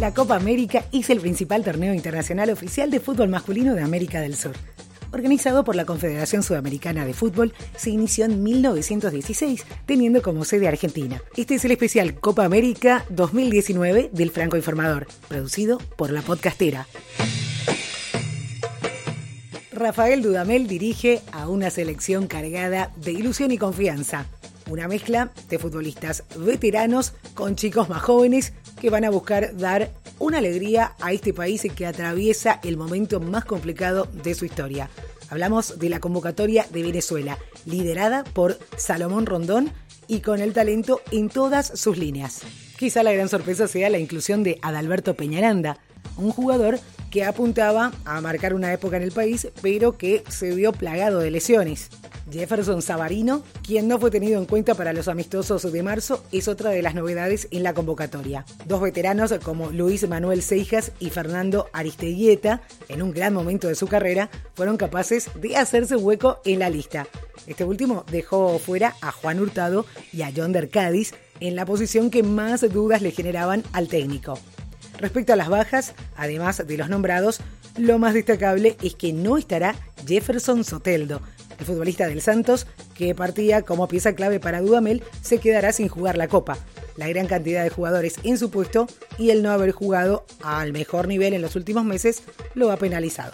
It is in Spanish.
La Copa América es el principal torneo internacional oficial de fútbol masculino de América del Sur. Organizado por la Confederación Sudamericana de Fútbol, se inició en 1916, teniendo como sede Argentina. Este es el especial Copa América 2019 del Franco Informador, producido por la podcastera. Rafael Dudamel dirige a una selección cargada de ilusión y confianza. Una mezcla de futbolistas veteranos con chicos más jóvenes que van a buscar dar una alegría a este país que atraviesa el momento más complicado de su historia. Hablamos de la convocatoria de Venezuela, liderada por Salomón Rondón y con el talento en todas sus líneas. Quizá la gran sorpresa sea la inclusión de Adalberto Peñaranda, un jugador que apuntaba a marcar una época en el país, pero que se vio plagado de lesiones. Jefferson Savarino, quien no fue tenido en cuenta para los amistosos de marzo, es otra de las novedades en la convocatoria. Dos veteranos como Luis Manuel Seijas y Fernando Aristeguieta, en un gran momento de su carrera, fueron capaces de hacerse hueco en la lista. Este último dejó fuera a Juan Hurtado y a John Cádiz en la posición que más dudas le generaban al técnico. Respecto a las bajas, además de los nombrados, lo más destacable es que no estará Jefferson Soteldo, el futbolista del Santos, que partía como pieza clave para Dudamel, se quedará sin jugar la Copa. La gran cantidad de jugadores en su puesto y el no haber jugado al mejor nivel en los últimos meses lo ha penalizado.